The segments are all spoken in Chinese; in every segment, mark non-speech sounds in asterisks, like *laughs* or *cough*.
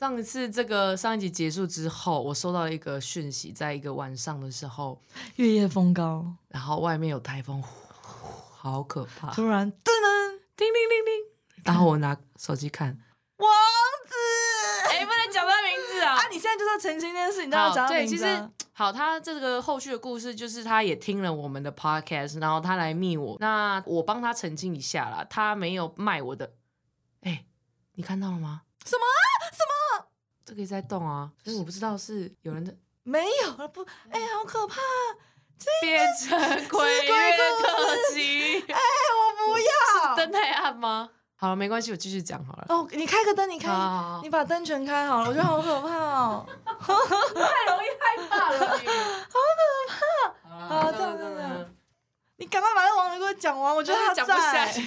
上一次这个上一集结束之后，我收到了一个讯息，在一个晚上的时候，月夜风高，然后外面有台风，好可怕，突然噔噔，叮铃铃铃，然后我拿手机看，王子，哎、不能讲他名字啊啊！你现在就是要澄清这件事，你都要讲，对，其实好，他这个后续的故事就是他也听了我们的 podcast，然后他来密我，那我帮他澄清一下啦，他没有卖我的，哎、你看到了吗？什么？这个一直在动啊，所以我不知道是有人的没有不，哎，好可怕！变成鬼月特辑，哎，我不要。是灯太暗吗？好了，没关系，我继续讲好了。哦，你开个灯，你开好好好，你把灯全开好了，我觉得好可怕哦。*laughs* 太容易害怕了，*laughs* 好可怕！好这样这样这样你赶快把那网友给我讲完，我觉得他讲不下在，去，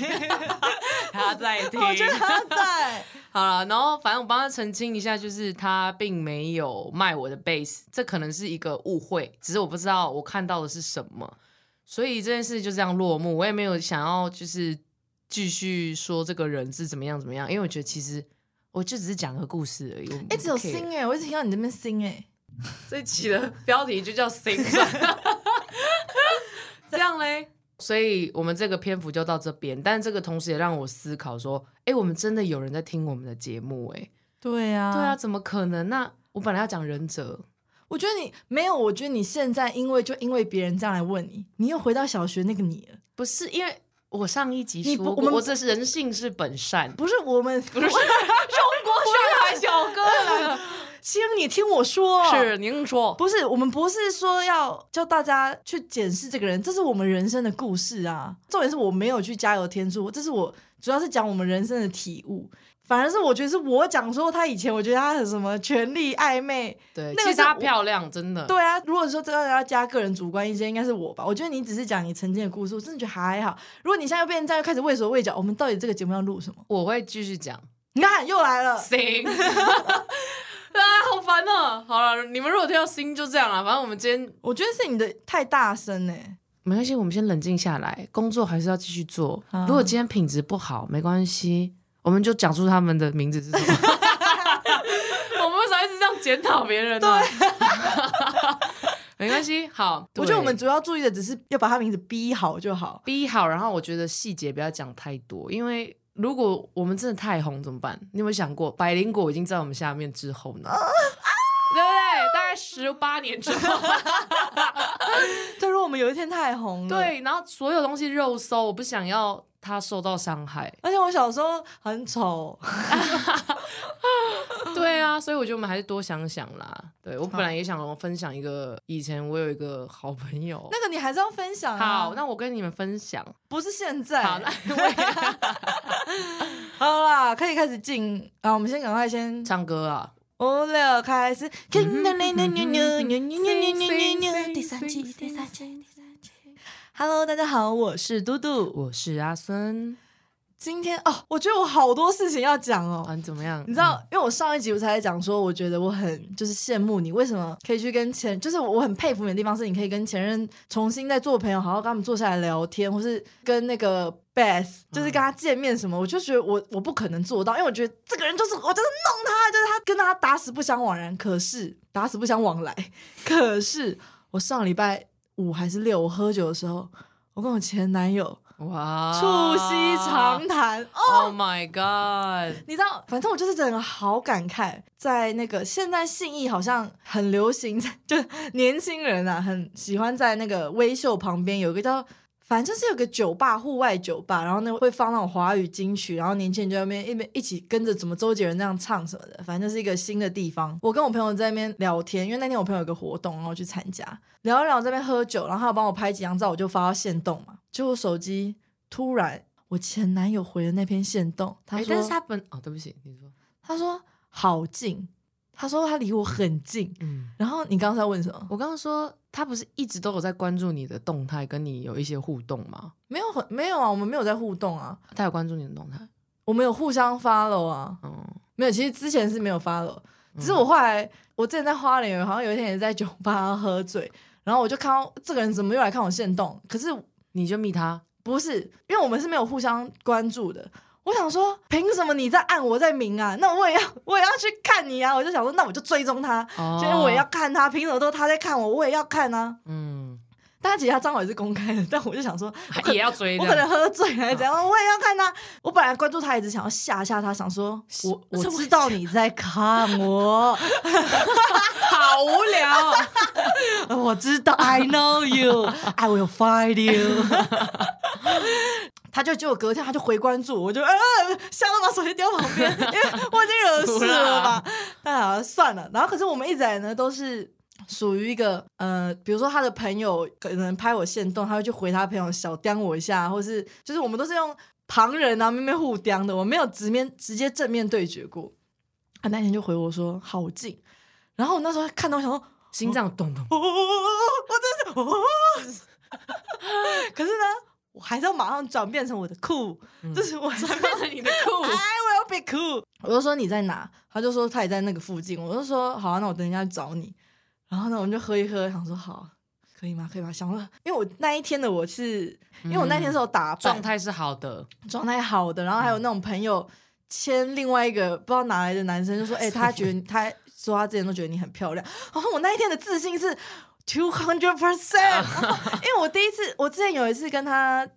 *laughs* 他在听。我觉得他在。*laughs* 好了，然后反正我帮他澄清一下，就是他并没有卖我的 base，这可能是一个误会，只是我不知道我看到的是什么，所以这件事就这样落幕。我也没有想要就是继续说这个人是怎么样怎么样，因为我觉得其实我就只是讲个故事而已。哎，只有 sing 哎，我一直听到你这边星哎。这一期的标题就叫 “sing”，*laughs* 这样嘞。所以我们这个篇幅就到这边，但这个同时也让我思考说，哎，我们真的有人在听我们的节目，哎，对呀，对啊，，怎么可能？那我本来要讲忍者，我觉得你没有，我觉得你现在因为就因为别人这样来问你，你又回到小学那个你了。不是因为我上一集说我们我这是人性是本善，不是我们，不是中国上海小哥来了，*laughs* 亲，你听我说，是您说，不是，我们不是说要叫大家去检视这个人，这是我们人生的故事啊。重点是我没有去加油添醋，这是我主要是讲我们人生的体悟。反而是我觉得是我讲说他以前，我觉得他很什么权力暧昧，对，其实她那个是我漂亮，真的，对啊。如果说真的要加个人主观意见，应该是我吧。我觉得你只是讲你曾经的故事，我真的觉得还好。如果你现在又变成这样，又开始畏手畏脚，我们到底这个节目要录什么？我会继续讲。*laughs* 你看又来了，行 *laughs* *laughs* 啊，好烦哦！好了，你们如果听到声音就这样了，反正我们今天我觉得是你的太大声呢、没关系，我们先冷静下来，工作还是要继续做。啊如果今天品质不好，没关系，我们就讲出他们的名字是什么。*laughs* 我们为什么一直这样检讨别人呢？*laughs* 没关系，好，我觉得我们主要注意的只是要把他名字逼好就好。逼好，然后我觉得细节不要讲太多，因为如果我们真的太红怎么办？你有没有想过，百灵果已经在我们下面之后呢？对不对？大概十八年之后，*laughs* 对，如果我们有一天太红了，，对，然后所有东西肉搜，我不想要它受到伤害。而且我小时候很丑，*laughs* *laughs* 对啊，所以我觉得我们还是多想想啦。对我本来也想分享一个，以前我有一个好朋友。那个你还是要分享、啊。好，那我跟你们分享。不是现在。好，*laughs* *laughs* 啦，可以开始进啊！我们先赶快先唱歌啊。五六开始。第第三期，第三期，第三期。Hello，大家好，我是嘟嘟。我是阿孙。今天哦，我觉得我好多事情要讲哦。啊，你怎么样？你知道，因为我上一集我才讲说，我觉得我很就是羡慕你，为什么可以去跟前，就是我很佩服你的地方是，你可以跟前任重新再做朋友，好好跟他们坐下来聊天，或是跟那个 Beth，就是跟他见面什么，我就觉得我我不可能做到，因为我觉得这个人就是我就是弄他，就是他跟他打死不相往然，可是打死不相往来，*laughs* 可是我上礼拜五还是六，我喝酒的时候，我跟我前男友哇，促膝长谈，哦。Oh my god！你知道，反正我就是整个好感慨，在那个现在信义好像很流行，就年轻人啊很喜欢在那个微秀旁边有一个叫。反正就是有个酒吧，户外酒吧，然后呢会放那种华语金曲，然后年轻人就在那边一边一起跟着怎么周杰伦那样唱什么的，反正就是一个新的地方。我跟我朋友在那边聊天，因为那天我朋友有个活动，然后去参加，聊一聊在那边喝酒，然后他有帮我拍几张照，我就发到线动嘛。结果手机突然我前男友回了那篇线动，他哎说，但是他本哦，对不起，你说，他说好近，他说他离我很近。嗯，然后你刚刚在问什么？我刚刚说他不是一直都有在关注你的动态，跟你有一些互动吗？没有很没有啊，我们没有在互动啊，他有关注你的动态？我们有互相 follow 啊，嗯，没有，其实之前是没有 follow，只是我后来我之前在花莲，好像有一天也在酒吧喝醉，然后我就看到这个人怎么又来看我线动，可是你就密他，不是，因为我们是没有互相关注的。我想说，凭什么你在暗，我在明啊？那我也要，我也要去看你啊！我就想说，那我就追踪他，哦因为我也要看他，凭什么都他在看我，我也要看啊。嗯，但其实他账号也是公开的，但我就想说，也要追我可能喝醉还是怎样，我也要看他。我本来关注他，一直想要吓吓他，想说我我知道你在看我，*laughs* 好无聊哦。*laughs* 我知道，I know you，I will find you。*laughs* 他就结果隔天他就回关注我，我就呃吓到把手机丢旁边，因为我已经惹事了吧。但好像算了，然后可是我们一直以来呢都是属于一个呃，比如说他的朋友可能拍我线动，他会去回他朋友小刁我一下，或是就是我们都是用旁人啊面面互刁的，我没有直面直接正面对决过。他那天就回我说好近，然后我那时候看到我想说。心脏咚咚，哦，*laughs* 我真是哦，*laughs* 可是呢，我还是要马上转变成我的酷，就是我转变变成你的酷 *laughs* I will be cool。我就说你在哪？他就说他也在那个附近。我就说好啊，那我等一下去找你。然后呢，我们就喝一喝，想说好，可以吗？可以吗？想说，因为我那一天的我是，因为我那天是有打扮，状态是好的，状态好的，然后还有那种朋友牵另外一个不知道哪来的男生，就说：“哎、他觉得他说他之前都觉得你很漂亮。”然后我那一天的自信是 two hundred percent，*laughs* 因为我第一次，我之前有一次跟他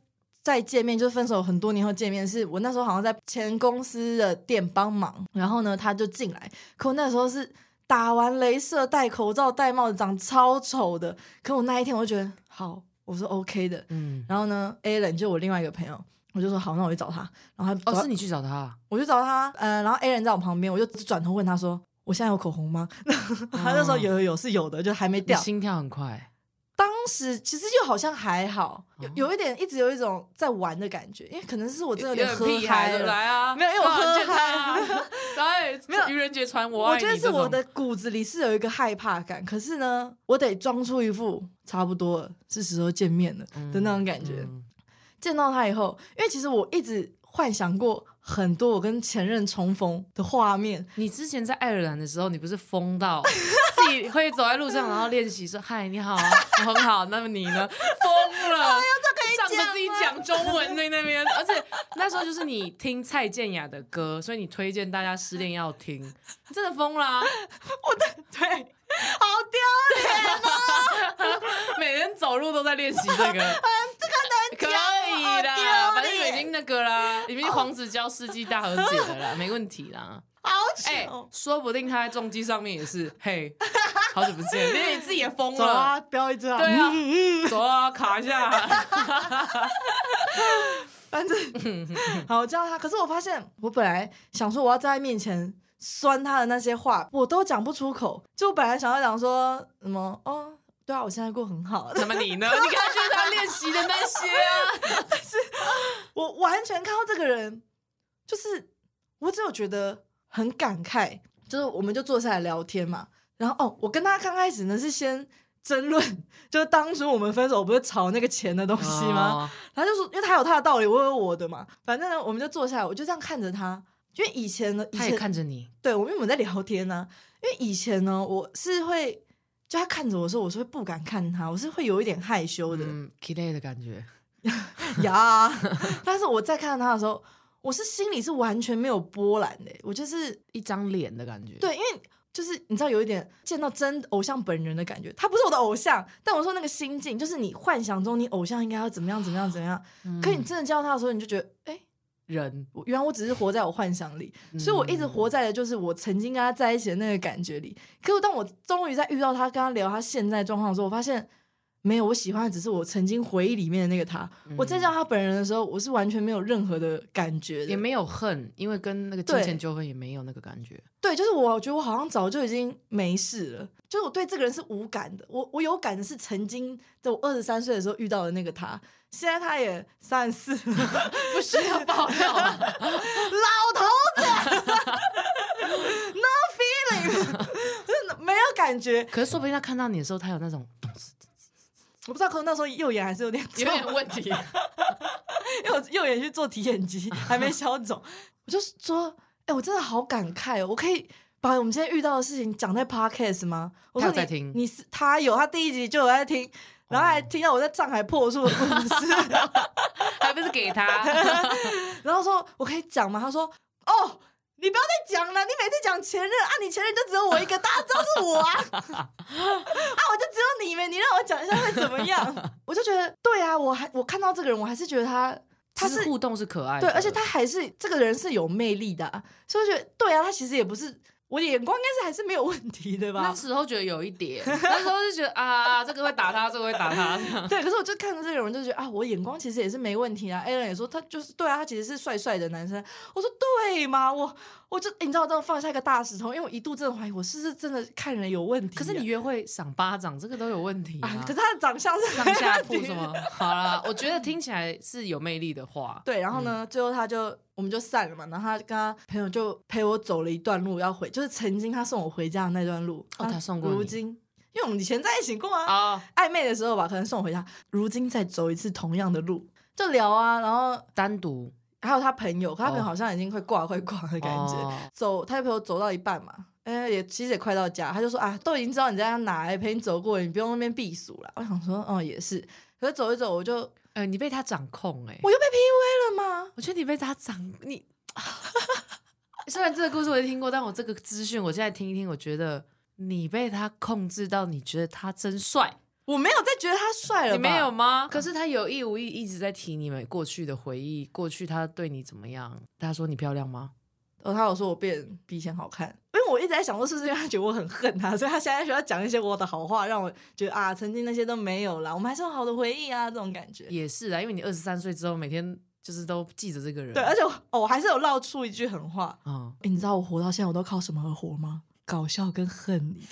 再见面，就是分手很多年后见面，是我那时候好像在前公司的店帮忙，然后呢他就进来，可我那时候是打完镭射、戴口罩、戴帽子，长超丑的，可我那一天我就觉得好，我说 OK 的，嗯，然后呢，Alan 就我另外一个朋友，我就说好，那我去找他。然后他哦，是你去找他，我去找他，呃，然后 Alan 在我旁边，我就转头问他说：“我现在有口红吗？” *laughs* 他就说有有有是有的，就还没掉。心跳很快，当时其实就好像还好，有有一点一直有一种在玩的感觉，因为可能是我真的有点喝嗨了。来啊，没有因为我喝嗨 *laughs* 来，*laughs* 没有愚人节传我我觉得是我的骨子里是有一个害怕感，可是呢，我得装出一副差不多了，是时候见面了的那种感觉。嗯。见到他以后，因为其实我一直幻想过很多我跟前任重逢的画面，你之前在爱尔兰的时候，你不是疯到 *laughs* 自己会走在路上，然后练习说“嗨，你好啊，*laughs* 我很好”，那么你呢？疯了，仗着自己讲中文在那边，而且那时候就是你听蔡健雅的歌，所以你推荐大家失恋要听，你真的疯了啊、对，好丢脸啊。*laughs* 每天走路都在练习这个，这个能可以的，那个啦，你们已经黄子佼世纪大和解了啦，*laughs* 没问题啦。好哎、糗！说不定他在重机上面也是，嘿，好久不见，连 *laughs* 你自己也疯了。走啊，飙一张。对啊嗯嗯 *laughs* 走啊，卡一下。反正好，我叫他。可是我发现，我本来想说我要在他面前酸他的那些话，我都讲不出口。就我本来想要讲说什么哦，对啊，我现在过很好。那么你呢？*laughs* 你看，就是他练习的那些啊。*laughs* 但是我完全看到这个人，就是我只有觉得很感慨，就是我们就坐下来聊天嘛，然后哦，我跟他刚开始呢是先争论，就是当初我们分手不是吵那个钱的东西吗？哦？他就说，因为他有他的道理，我有我的嘛，反正呢，我们就坐下来，我就这样看着他，因为以前呢，以他也前看着你，对我们我们在聊天呢、因为以前呢，我是会。就他看着我的时候，我是会不敢看他，我是会有一点害羞的。嗯 k i 的感觉。*laughs* 呀，但是我在看到他的时候，我是心里是完全没有波澜的，我就是一张脸的感觉。，对，因为就是你知道有一点见到真偶像本人的感觉，他不是我的偶像，但我说那个心境，就是你幻想中你偶像应该要怎么样怎么样怎么样，可你真的见到他的时候，你就觉得，哎、人原来我只是活在我幻想里，*laughs* 所以我一直活在的就是我曾经跟他在一起的那个感觉里。可是当我终于在遇到他，跟他聊他现在状况的时候，我发现没有，我喜欢的只是我曾经回忆里面的那个他。我再见到他本人的时候，我是完全没有任何的感觉的，也没有恨，因为跟那个金钱纠纷也没有那个感觉。对，就是我觉得我好像早就已经没事了，就是我对这个人是无感的。我我有感的是曾经在我二十三岁的时候遇到的那个他，现在他也三十四了，*laughs* 不需要爆料了，*laughs* 老头子，no feeling，真 *laughs* 的没有感觉。可是说不定他看到你的时候，他有那种我不知道，可能那时候右眼还是有点有点问题。因为我右眼去做体检机，还没消肿。我就说，哎、我真的好感慨哦！我可以把我们今天遇到的事情讲在 podcast 吗？我说你他在听你是他有，他第一集就有在听，然后还听到我在上海破处的故事。*laughs* 还不是给他。*laughs* 然后说我可以讲吗？他说哦。你不要再讲了，你每次讲前任啊，你前任就只有我一个，大家知道是我啊，*laughs* 啊，我就只有你们，你让我讲一下会怎么样？我就觉得对啊，我还我看到这个人，我还是觉得他他是互动是可爱的，对，而且他还是这个人是有魅力的，所以我觉得对啊，他其实也不是。我的眼光应该是还是没有问题的吧？那时候觉得有一点，那时候就觉得啊，这个会打他，这个会打他。对，可是我就看着这个人，就觉得啊，我眼光其实也是没问题啊。a l n 也说他就是对啊，他其实是帅帅的男生。我说对吗？我我就你知道，这样放下一个大石头，因为我一度真的怀疑我是不是真的看人有问题。可是你约会赏巴掌，这个都有问题啊。可是他的长相是上下铺什么？好啦，我觉得听起来是有魅力的话。*laughs* 对，然后呢，最后他就。我们就散了嘛，然后他跟他朋友就陪我走了一段路要回，就是曾经他送我回家的那段路。哦，他送过如今，因为我们以前在一起过啊，暧昧的时候吧，可能送我回家。如今再走一次同样的路，就聊啊，然后单独，还有他朋友，他朋友好像已经快挂快挂的感觉。走，他就陪我走到一半嘛，哎，也其实也快到家，他就说啊，都已经知道你在哪，陪你走过，你不用那边避暑了。我想说，哦，也是。可是走一走，我就，呃，你被他掌控，哎，我又被 PUA 了吗？我觉得你被他掌你。*laughs* 虽然这个故事我也听过，但我这个资讯我现在听一听，我觉得你被他控制到，你觉得他真帅。我没有再觉得他帅了，你没有吗？可是他有意无意一直在提你们过去的回忆，过去他对你怎么样？他说你漂亮吗？哦，他有说我变比以前好看，因为我一直在想说，是不是因为他觉得我很恨他，*laughs* 所以他现在需要讲一些我的好话，让我觉得啊，曾经那些都没有了，我们还是有好的回忆啊，这种感觉。也是啊，因为你二十三岁之后每天。就是都记着这个人，对，而且哦，我还是有唠出一句狠话啊！你知道我活到现在，我都靠什么而活吗？搞笑跟恨你。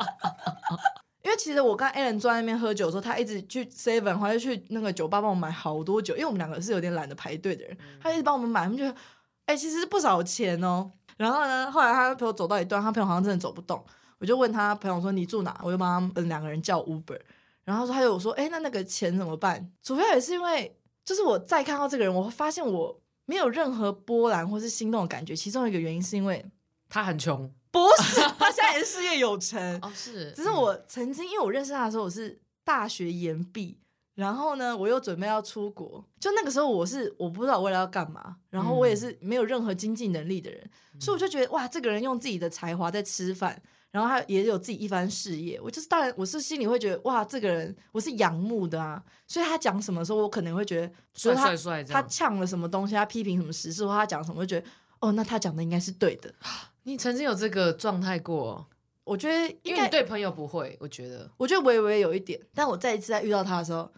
*laughs* 因为其实我跟 a l a n 坐在那边喝酒的时候，他一直去 Seven 或者去那个酒吧帮我买好多酒，因为我们两个是有点懒得排队的人，他一直帮我们买，他们觉得哎，其实是不少钱哦。然后呢，后来他陪我走到一段，他朋友好像真的走不动，我就问他朋友说你住哪？我就帮他们两个人叫 Uber，然后说他就说哎，那那个钱怎么办？主要也是因为。就是我再看到这个人，我会发现我没有任何波澜或是心动的感觉。其中一个原因是因为他很穷，不是他现在也是事业有成哦，是。只是我曾经因为我认识他的时候，我是大学研毕，然后呢，我又准备要出国，就那个时候我是我不知道未来要干嘛，然后我也是没有任何经济能力的人，所以我就觉得哇，这个人用自己的才华在吃饭。然后他也有自己一番事业，我就是当然我是心里会觉得哇，这个人我是仰慕的啊，所以他讲什么时候我可能会觉得帅帅帅，他呛了什么东西，他批评什么时事或他讲什么，我就觉得哦，那他讲的应该是对的。*gasps* 你曾经有这个状态过？我觉得因为对朋友不会，我觉得我觉得微微有一点，但我再一次在遇到他的时候，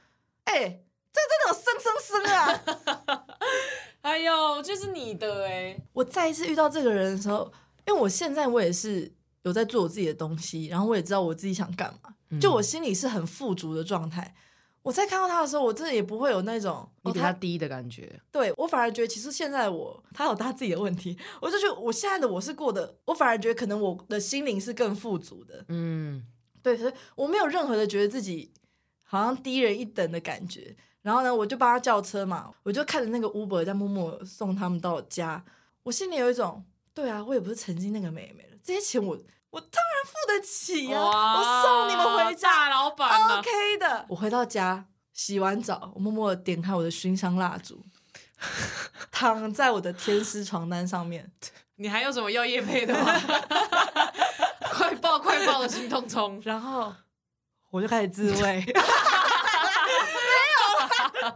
哎，这真的有生生生啊！*laughs* 哎呦，就是你的哎！我再一次遇到这个人的时候，因为我现在我也是。有在做我自己的东西，然后我也知道我自己想干嘛，就我心里是很富足的状态。我在看到他的时候，我真的也不会有那种你比他低的感觉。对我反而觉得，其实现在我他有他自己的问题，*laughs* 我就觉得我现在的我是过的，我反而觉得可能我的心灵是更富足的。嗯，对，所以我没有任何的觉得自己好像低人一等的感觉。然后呢，我就帮他叫车嘛，我就看着那个 Uber 在默默送他们到家，我心里有一种，对啊，我也不是曾经那个妹妹了。这些钱我我当然付得起呀！我送你们回家，老板，OK 的。我回到家，洗完澡，我默默点开我的熏香蜡烛，*laughs* 躺在我的天丝床单上面。你还有什么要夜配的吗？*laughs* 快爆快爆的心痛冲，然后我就开始自慰。*laughs* 没有，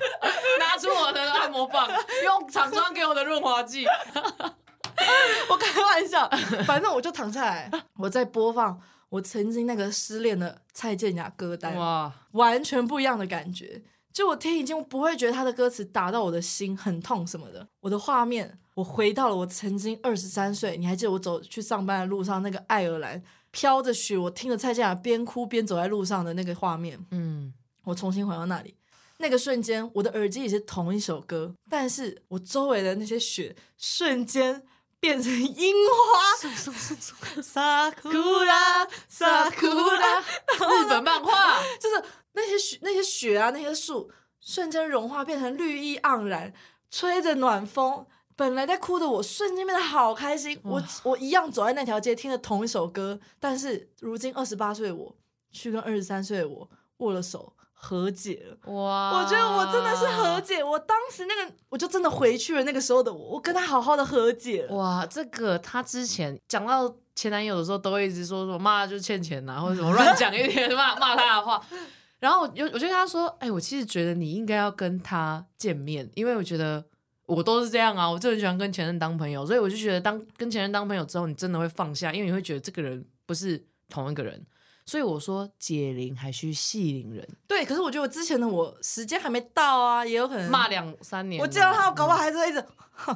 拿出我的按摩棒，用厂商给我的润滑剂。*laughs* 我开玩笑，反正我就躺下来，我在播放我曾经那个失恋的蔡健雅歌单，哇，完全不一样的感觉。就我听已经不会觉得他的歌词打到我的心很痛什么的。我的画面，我回到了我曾经二十三岁，你还记得我走去上班的路上那个爱尔兰飘着雪，我听着蔡健雅边哭边走在路上的那个画面。嗯，我重新回到那里，那个瞬间，我的耳机也是同一首歌，但是我周围的那些雪瞬间。变成樱花，萨库拉，萨库拉，日本漫画，*laughs* 就是那些雪，那些雪啊，那些树瞬间融化，变成绿意盎然，吹着暖风。本来在哭的我，瞬间变得好开心。我我一样走在那条街，听着同一首歌，但是如今二十八岁的我，去跟二十三岁的我握了手。和解了。哇，我觉得我真的是和解，我当时那个我就真的回去了那个时候的我，我跟他好好的和解了。哇，这个他之前讲到前男友的时候，都会一直说说骂就是欠钱呐、*laughs* 或者什么乱讲一点骂骂他的话。然后我就我就跟他说，哎、我其实觉得你应该要跟他见面，因为我觉得我都是这样啊，我就很喜欢跟前任当朋友，所以我就觉得当跟前任当朋友之后，你真的会放下，因为你会觉得这个人不是同一个人。所以我说解铃还需系铃人，对，可是我觉得我之前的我时间还没到啊，也有可能骂两三年，我见到他，我搞不好还是会一直，哼，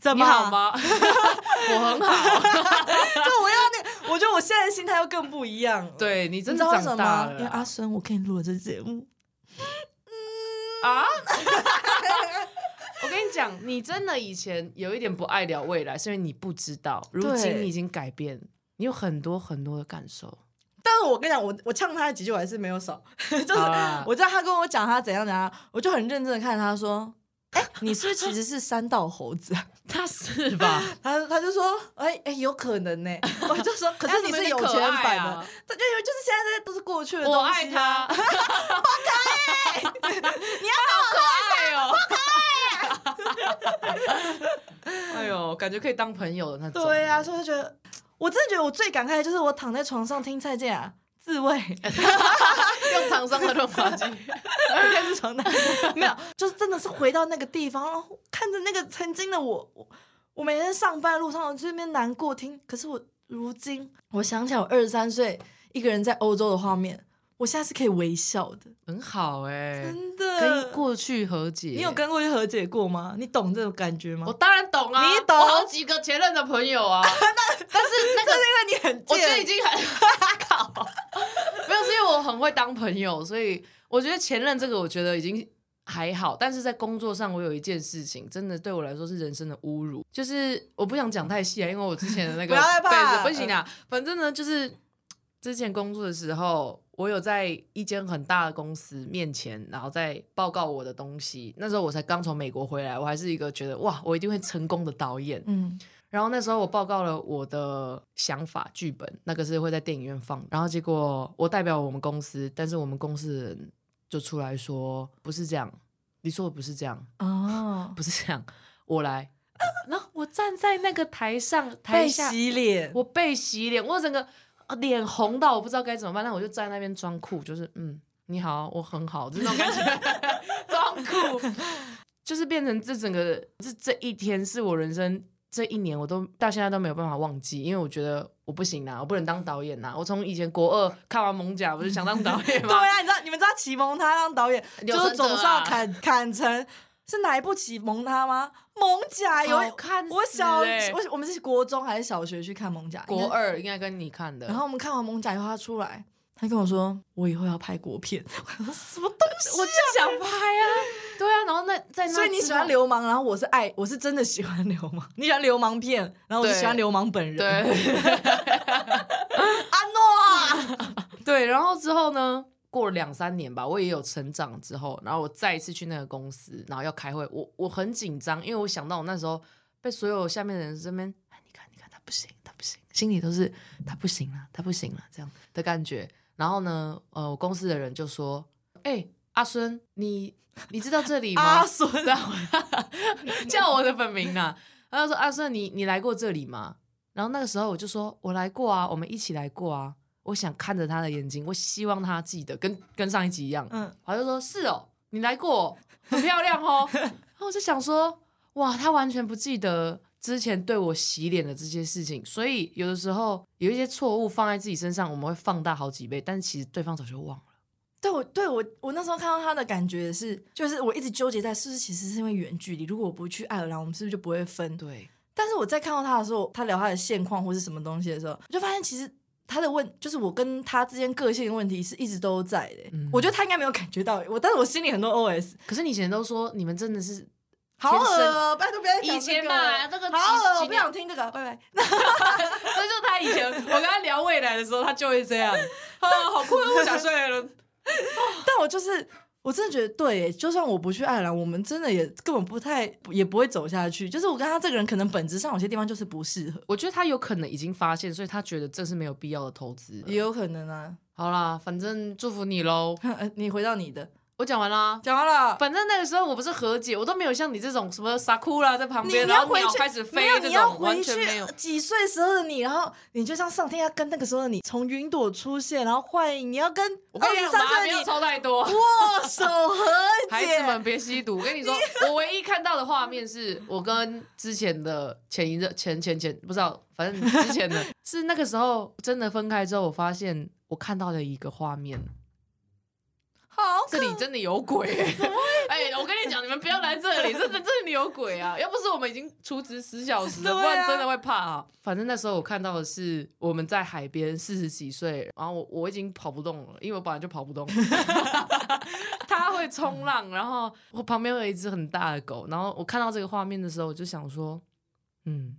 怎你么好？吗？*laughs* *laughs* 我很好，就我要那个，我觉得我现在的心态又更不一样了。，对你你真的长？大了因为阿孙，我给你录了这节目，啊！*laughs* 我跟你讲，你真的以前有一点不爱聊未来，是因为你不知道，如今你已经改变，你有很多很多的感受。但是我跟你讲，我我呛他几句我还是没有少，*laughs* 就是我知道他跟我讲他怎样怎样，我就很认真的看他说，哎、你是不是其实是三道猴子啊？*laughs* 他是吧？*laughs* 他他就说，哎、哎、有可能呢、我就说，可是你是有钱版的，啊？他就以为就是现在这些都是过去的东西、我爱他，，你要好可爱哦，*laughs* 哎呦，感觉可以当朋友的那种。对啊，所以我就觉得，我真的觉得我最感慨的就是我躺在床上听蔡健雅 *laughs* 自慰，*laughs* 用厂商的润滑剂，应该是床单，没有，就是真的是回到那个地方，然后看着那个曾经的我，我我每天上班路上我这边难过听，可是我如今我想起来我二十三岁一个人在欧洲的画面，我现在是可以微笑的，很好哎，真的。跟过去和解。你有跟过去和解过吗？你懂这种感觉吗我？当然懂啊，你懂我好几个前任的朋友啊，*laughs* 但是那个这是因为你很我觉得已贱，经很 *laughs* 靠，没有是因为我很会当朋友，所以我觉得前任这个我觉得已经还好，但是在工作上我有一件事情真的对我来说是人生的侮辱，就是我不想讲太细啊，因为我之前的那个 *laughs* 不要害怕不行啊，反正呢就是之前工作的时候。我有在一间很大的公司面前，然后在报告我的东西。那时候我才刚从美国回来，我还是一个觉得哇，我一定会成功的导演。嗯，然后那时候我报告了我的想法剧本，那个是会在电影院放。然后结果我代表我们公司，但是我们公司的人就出来说不是这样，你说的不是这样，哦，不是这样，我来。然后我站在那个台上台被下，洗脸，我被洗脸，我整个呃脸红到我不知道该怎么办。那我就站在那边装酷，就是嗯，你好，我很好，就那种感觉，*laughs* 装酷，就是变成这整个这这一天是我人生这一年我都到现在都没有办法忘记，因为我觉得我不行啊，我不能当导演呐、我从以前国二看完《猛甲》，我就想当导演嘛。对啊，你知道你们知道启蒙他当导演，就是总是要砍砍成是哪一部启蒙他吗？蒙甲有看死我小欸我我们是国中还是小学去看蒙甲？国。二应该跟你看的，然后我们看完蒙甲以后，他出来，他跟我说：“我以后要拍国片。*laughs* ”我说：“什么东西？”我就想拍啊，对啊，然后那在那所以你喜欢流氓，然后我是爱，我是真的喜欢流氓。*laughs* 你喜欢流氓片，然后我是喜欢流氓本人。对。*laughs* 阿诺啊，对，然后之后呢，过了两三年吧，我也有成长之后，然后我再一次去那个公司，然后要开会，我我很紧张，因为我想到我那时候被所有下面的人这边，哎，你看，你看他不行，他不行，心里都是他不行了，他不行了这样的感觉。然后呢，呃，我公司的人就说，哎，阿孙，你你知道这里吗？阿孙 *laughs* 叫我的本名呐、他就说：“阿孙，你你来过这里吗？”然后那个时候我就说：“我来过啊，我们一起来过啊。”我想看着他的眼睛，我希望他记得，跟跟上一集一样。嗯，他就说：“是哦，你来过，很漂亮哦。*laughs* ”然后我就想说：“哇，他完全不记得之前对我洗脸的这些事情，所以有的时候有一些错误放在自己身上，我们会放大好几倍，但是其实对方早就忘了。对我对我我那时候看到他的感觉是，就是我一直纠结在是不是其实是因为远距离，如果我不去爱尔兰，我们是不是就不会分？对，但是我在看到他的时候，他聊他的现况或是什么东西的时候，我就发现其实他的问就是我跟他之间个性问题是一直都在的、嗯我觉得他应该没有感觉到我，但是我心里很多 OS，可是你以前都说你们真的是好恶哦，拜托不要以前这个嘛这个好恶，我不想听这个，拜拜。*laughs* 这就是他以前我跟他聊未来的时候，他就会这样。*laughs* 啊，好困，我想睡了。但我就是我真的觉得对，就算我不去爱尔兰，我们真的也根本不太也不会走下去。就是我跟他这个人，可能本质上有些地方就是不适合，我觉得他有可能已经发现，所以他觉得这是没有必要的投资。也有可能啊。好啦，反正祝福你喽。*laughs* 你回到你的，我讲完了。讲完了。反正那个时候我不是和解，我都没有像你这种什么傻哭啦在旁边，然后鸟开始飞这你要种，完回去全没有。几岁时候的你，然后你就像上天要跟那个时候的你从云朵出现，然后欢迎你要跟二十三岁的你抽太多。握手和解 *laughs* 孩子解。们别吸毒！我跟你说，我唯一看到的画面是我跟之前的前一任、前前前不知道，反正之前的 *laughs* 是那个时候真的分开之后，我发现我看到了一个画面，好这里真的有鬼、*laughs* 欸！*laughs* 哎、我跟你讲，你们不要来这里，这这这里有鬼啊！要不是我们已经出职十小时了，*laughs* 啊不然真的会怕啊。反正那时候我看到的是我们在海边，四十几岁，然后我我已经跑不动了，因为我本来就跑不动。他会冲浪，然后我旁边有一只很大的狗，然后我看到这个画面的时候，我就想说，嗯。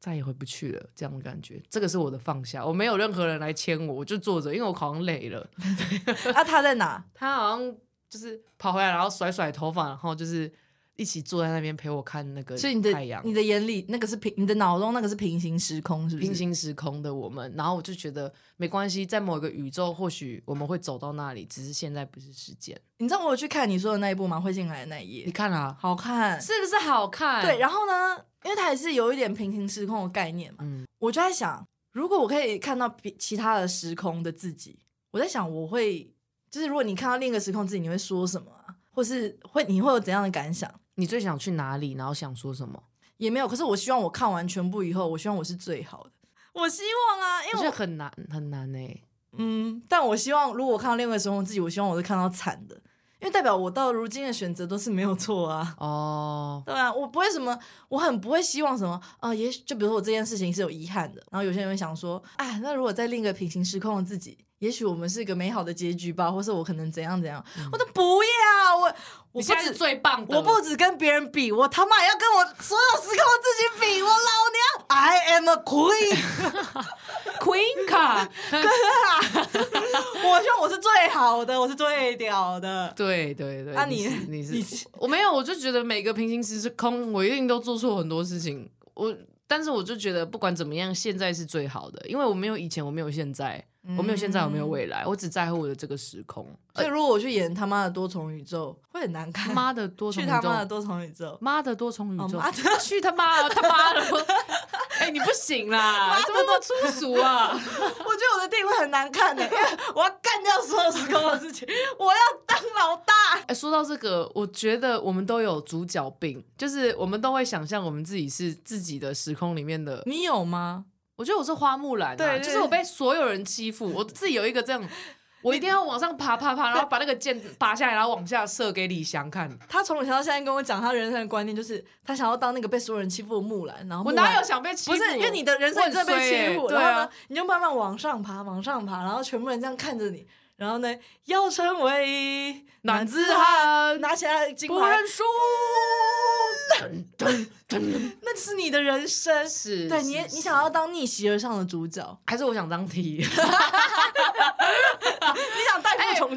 再也回不去了，这样的感觉，这个是我的放下。我没有任何人来牵我，我就坐着，因为我好像累了。*laughs* 啊，他在哪？*laughs* 他好像就是跑回来，然后甩甩头发，然后就是一起坐在那边陪我看那个所以你的太阳。你的眼里那个是平，你的脑中那个是平行时空，是不是？平。行时空的我们，然后我就觉得没关系，在某一个宇宙，或许我们会走到那里，只是现在不是时间。你知道我有去看你说的那一部吗？会进来的那一页你页，看啊，好看。是不是好看？对，然后呢，因为它也是有一点平行时空的概念嘛，嗯我就在想，如果我可以看到比其他的时空的自己，我在想我会，就是如果你看到另一个时空自己，你会说什么啊？或是会你会有怎样的感想？你最想去哪里？然后想说什么？也没有，可是我希望我看完全部以后，我希望我是最好的。我希望啊，因为很难很难哎、嗯，但我希望如果我看到另外一个时空的自己，我希望我是看到惨的，因为代表我到如今的选择都是没有错啊。哦，*laughs* 对啊，我不会什么，我很不会希望什么啊、也许就比如说我这件事情是有遗憾的，然后有些人会想说，哎，那如果在另一个平行时空的自己，也许我们是一个美好的结局吧，或是我可能怎样怎样，我都不要，我我不止最棒的，我不止跟别人比，我他妈也要跟我所有时空的自己比，我老娘 I am a queen，Queen 卡，*laughs* *laughs* 我希望我是最好的，我是最屌的。对对对，啊你你是我没有，我就觉得每个平行时空，我一定都做错很多事情。我但是我就觉得不管怎么样，现在是最好的，因为我没有以前，我没有现在，我没有现在，我没有未来，我只在乎我的这个时空。所以如果我去演他妈的多重宇宙，会很难看。妈的多重宇去他妈的宙，多重宇宙，妈的多重宇宙去他妈的他妈的！哎，你不行啦，怎么那么粗俗啊？*laughs* 我觉得我的电影会很难看的，因为我要干掉所有时空的事情，我要当老大。哎，说到这个，我觉得我们都有主角病，就是我们都会想象我们自己是自己的时空里面的你有吗？我觉得我是花木兰、啊，对对就是我被所有人欺负，我自己有一个这样，我一定要往上爬爬爬，然后把那个箭 *laughs* 拔下来，然后往下射给李翔看。他从小到现在跟我讲他人生的观念，就是他想要当那个被所有人欺负的木兰。然后我哪有想被欺负？不是因为你的人生我很你真的被欺负，欸对啊然后呢，，你就慢慢往上爬，往上爬，然后全部人这样看着你，然后呢，要成为男子汉拿起来金牌不认，输。*laughs* 噔噔噔那是你的人生。是，对你，你想要当逆袭而上的主角，还是我想当 T？*laughs*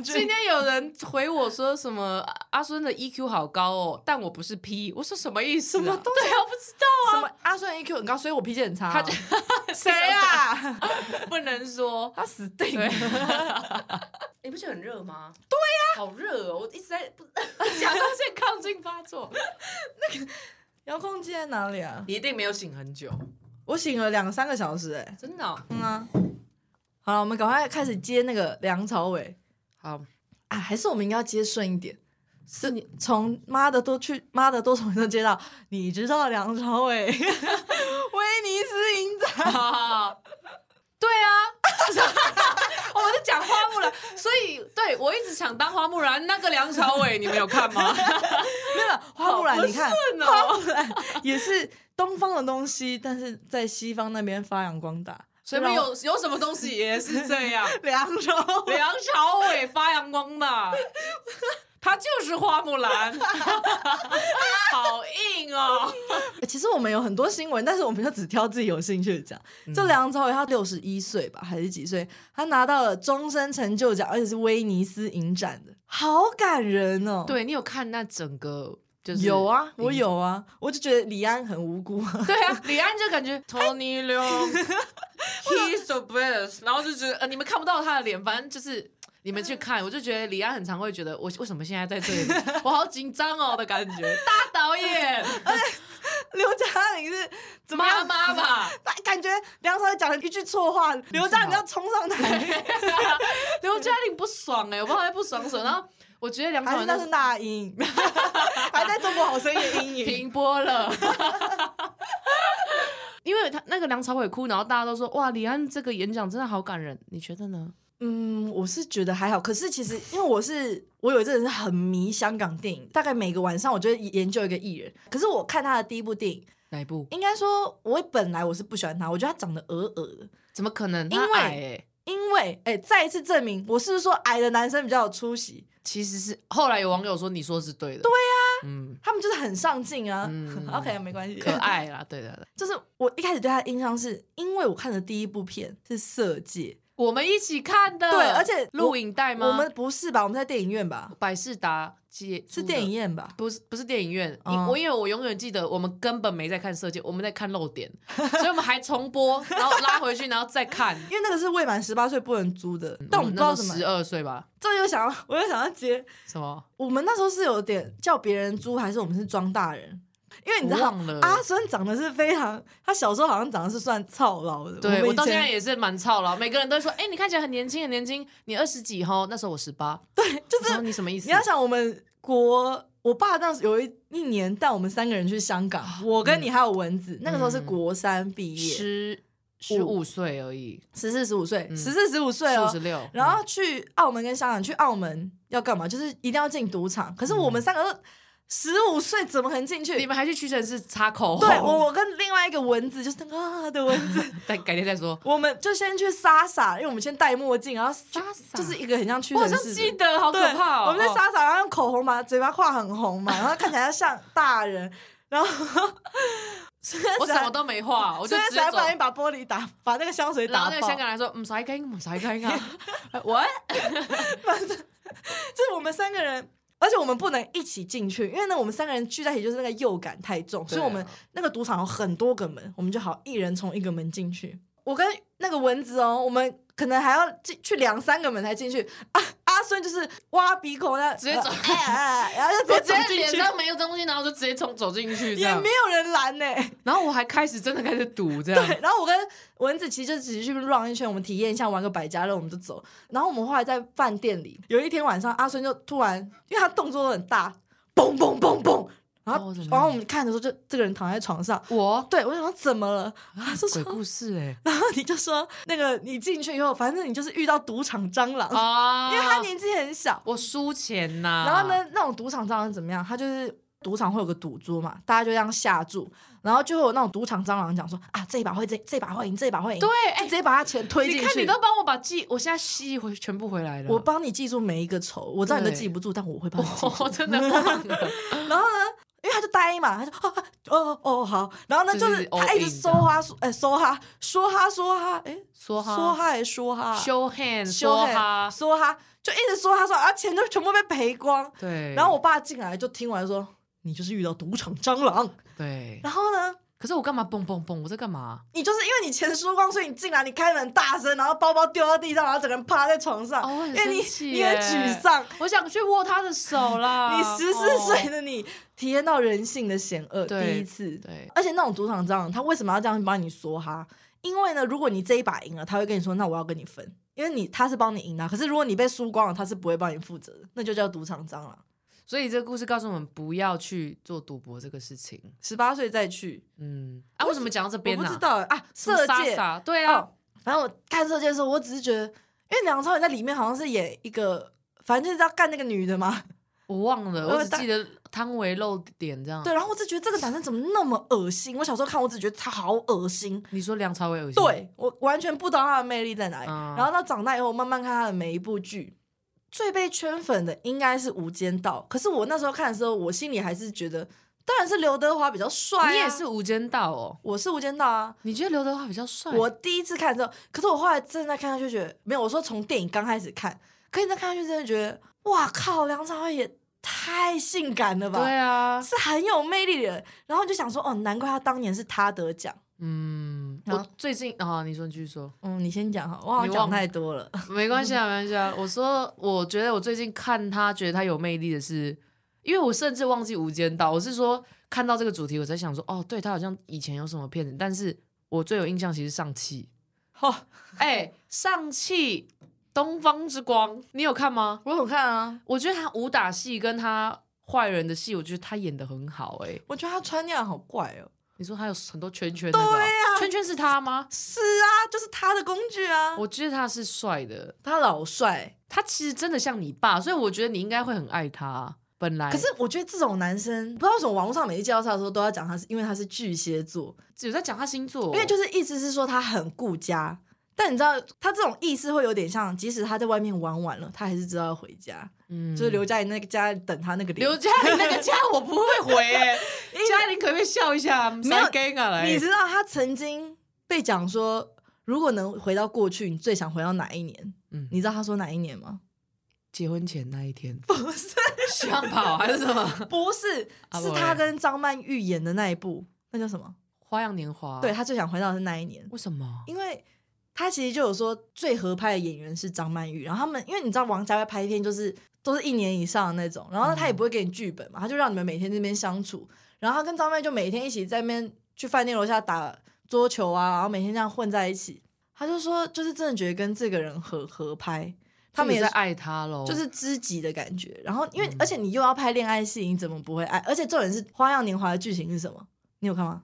今天有人回我说什么阿孙的 EQ 好高哦，但我不是 P，我说什么意思、啊？什么东对啊，我不知道啊，什么阿孙 EQ 很高，所以我脾气很差哦、他就 *laughs* 谁啊？*laughs* 不能说。他死定了。，*laughs* 你不觉得很热吗？对呀、好热哦！我一直在不甲状腺亢进发作。那个遥控器在哪里啊？你一定没有醒很久，我醒了两三个小时、哎，真的哦、嗯啊。好了，我们赶快开始接那个梁朝伟好，啊，还是我们应该要接顺一点，是你从妈的多去妈的多重都接到，你知道梁朝伟、*laughs* 威尼斯影展，*laughs* 对啊，*laughs* 我在讲花木兰，所以对我一直想当花木兰。那个梁朝伟，你们有看吗？没有花木兰，你看花木兰也是东方的东西，但是在西方那边发扬光大。随便有有什么东西也是这样。*laughs* 梁朝伟，梁朝伟发扬光大，他就是花木兰，*laughs* 好硬哦。其实我们有很多新闻，但是我们就只挑自己有兴趣的讲。这梁朝伟他六十一岁吧，还是几岁？他拿到了终身成就奖，而且是威尼斯影展的，好感人哦。，对你有看那整个就是有啊，我嗯有啊，我就觉得李安很无辜。对啊，李安就感觉 *laughs* Tony Leung，he's the best，然后就觉得呃，你们看不到他的脸，反正就是你们去看，我就觉得李安很常会觉得我为什么现在在这里，我好紧张哦的感觉。大导演，刘嘉玲是怎么妈样？妈吧，*laughs* 他感觉梁朝伟讲了一句错话，刘嘉玲要冲上台，*laughs* 刘嘉玲不爽哎、我不知道他不爽什么。然后我觉得梁朝伟那是那是那英，*laughs* 还在中国好声音的阴影。停播了。因为他那个梁朝伟哭，然后大家都说哇，李安这个演讲真的好感人，你觉得呢？嗯，我是觉得还好，可是其实因为我是我有一阵子是很迷香港电影，大概每个晚上我就会研究一个艺人。可是我看他的第一部电影，哪一部？应该说我本来我是不喜欢他，我觉得他长得鹅鹅的。怎么可能？因为他矮哎、因为哎、再一次证明我是不是说矮的男生比较有出息？其实是后来有网友说你说是对的，对呀、嗯，他们就是很上进啊。嗯 *laughs* OK，没关系，可。爱啦，对对。对就是我一开始对他的印象是因为我看的第一部片是《色戒我们一起看的，对而且录影带》，吗？我们不是吧？我们在电影院吧？百事达接是电影院。吧？不是不是电影院，我因为我永远记得我们根本没在看《射箭》，我们在看漏点，*laughs* 所以我们还重播，然后拉回去，然后再看。因为那个是未满十八岁不能租的，但我们不知道怎么十，二岁吧？这又想要，*laughs* 我又想要接，什么？我们那时候是有点叫别人租，还是我们是装大人？因为你知道阿孙长得是非常，他小时候好像长得是算操劳的。对我到现在也是蛮操劳，每个人都会说：“哎、你看起来很年轻，很年轻，你二十几吼，那时候我十八。”对，就是你什么意思？你要想我们国，我爸当时有一一年带我们三个人去香港，我跟你还有蚊子，那个时候是国三毕业，十十五岁而已，十四十五岁，嗯十四十五岁哦十。六，然后去澳门跟香港，去澳门要干嘛？就是一定要进赌场。可是我们三个都十五岁，怎么可能进去？嗯你们还去屈臣氏擦口红？对我，我跟另外一个蚊子，就是那个啊的蚊子，*laughs* 再改天再说。我们就先去莎莎，因为我们先戴墨镜，然后莎莎就是一个很像屈臣氏的，像记得，好可，怕哦！我们在哦莎莎，然后用口红把嘴巴画很红嘛，*laughs* 然后看起来像大人，然后 *laughs* 我什么都没画，我就直接不。小心把玻璃打，把那个香水打爆。然后那个香港人说：“唔使惊，唔使惊啊！”我就是我们三个人，而且我们不能一起进去，因为呢，我们三个人聚在一起就是那个诱感太重，所以我们那个赌场有很多个门，我们就好一人从一个门进去。我跟那个蚊子哦，我们可能还要进去两三个门才进去。啊，阿孙就是挖鼻孔那直接走哎然后就直接脸上没有东西，然后就直接冲走进去也没。有人拦呢、然后我还开始真的开始赌 *laughs* 这样。对，然后我跟蚊子其实就只是去 run 一圈，我们体验一下，玩个百家乐，我们就走。然后我们后来在饭店里，有一天晚上，阿孙就突然，因为他动作都很大，嘣嘣嘣嘣，然后、然后我们看的时候，就这个人躺在床上，我对我想说怎么了？啊就说，鬼故事哎然后你就说那个你进去以后，反正你就是遇到赌场蟑螂，啊！因为他年纪很小。我输钱呐。然后？呢，那种赌场蟑螂怎么样？他就是赌场会有个赌桌嘛，大家就这样下注，然后就会有那种赌场蟑螂讲说啊，这一把会这这一把会赢，这一把会赢，对，就哎直，接把他钱推进去。你看你都帮我把记，我现在吸回全部回来了。我帮你记住每一个筹，我知道你都记不住，但我会帮你记 *laughs* 住。我真的忘了。*laughs* 然后为他就呆嘛，他就哦哦哦好，然后呢就就是是他一直说哈说哎说哈说哈说哈哎说哈说哈还是说哈 show hand 说说哈，说哈就一直说他说啊钱就全部被赔光。对。然后我爸进来就听完说你就是遇到赌场蟑螂，对，然后呢。可是我干嘛蹦蹦蹦？我在干嘛？你就是因为你钱输光，所以你进来，你开门大声，然后包包丢到地上，然后整个人趴在床上，哦因为你你很沮丧，我想去握他的手啦。你十四岁哦的你体验到人性的险恶，第一次。对，而且那种赌场蟑螂，他为什么要这样帮你说哈？因为呢，如果你这一把赢了，他会跟你说，那我要跟你分，因为你他是帮你赢的。可是如果你被输光了，他是不会帮你负责的，那就叫赌场蟑螂。所以这个故事告诉我们不要去做赌博这个事情。十八岁再去，嗯，啊，为什么讲到这边呢？不知道啊。色戒对啊，哦，反正我看色戒的时候，我只是觉得，因为梁朝伟在里面好像是演一个，反正就是要干那个女的嘛。我忘了，我只记得汤唯露点这样。对，然后我就觉得这个男生怎么那么恶心？我小时候看，我只觉得他好恶心。你说梁朝伟恶心？，对我完全不知道他的魅力在哪里。嗯然后到长大以后，我慢慢看他的每一部剧，最被圈粉的应该是《无间道》。可是我那时候看的时候，我心里还是觉得，当然是刘德华比较帅、啊。你也是，无间道哦。我是《无间道》啊。你觉得刘德华比较帅？我第一次看的时候，可是我后来正在看下去，觉得没有。我说从电影刚开始看，可是你再看下去，真的觉得，哇靠，梁朝伟也太性感了吧？对啊，是很有魅力的。然后就想说，哦，难怪他当年是他得奖。嗯，我最近啊，你说你继续说，嗯，你先讲哈，我好像讲太多了。没关系啊，没关系啊。我说，我觉得我最近看他，觉得他有魅力的是，因为我甚至忘记《无间道》，我是说看到这个主题，我才想说，哦，对他好像以前有什么片子，但是我最有印象其实是上汽，哦，哎、上汽东方之光，你有看吗？我有看啊，我觉得他武打戏跟他坏人的戏，我觉得他演的很好、哎，我觉得他穿那样好怪哦。你说他有很多圈圈、那个哦，对啊圈圈是他吗？是啊，就是他的工具啊。我觉得他是帅的，他老帅，他其实真的像你爸，所以我觉得你应该会很爱他。本来可是我觉得这种男生，不知道为什么网络上每次介绍他的时候都要讲他是因为他是巨蟹座，有在讲他星座，因为就是意思是说他很顾家。但你知道，他这种意思会有点像，即使他在外面玩完了，他还是知道要回家。嗯就是刘嘉玲那个家等他那个脸刘嘉玲那个家我不会回哎、嘉玲可不可以笑一下？没有 gay 啊来，你知道他曾经被讲说，如果能回到过去，你最想回到哪一年？嗯你知道他说哪一年吗？结婚前那一天不是想跑还是什么？*laughs* 不是，是他跟张曼玉演的那一部，那叫什么？花样年华，对，他最想回到的是那一年，为什么？因为他其实就有说最合拍的演员是张曼玉，然后他们因为你知道王家卫拍片就是都是一年以上的那种，然后他也不会给你剧本嘛，他就让你们每天在那边相处，然后他跟张曼玉就每天一起在那边去饭店楼下打桌球啊，然后每天这样混在一起，他就说就是真的觉得跟这个人合合拍。他们也在爱他喽，就是知己的感觉，然后因为、而且你又要拍恋爱戏，你怎么不会爱？而且重点是《花样年华》的剧情是什么？你有看吗？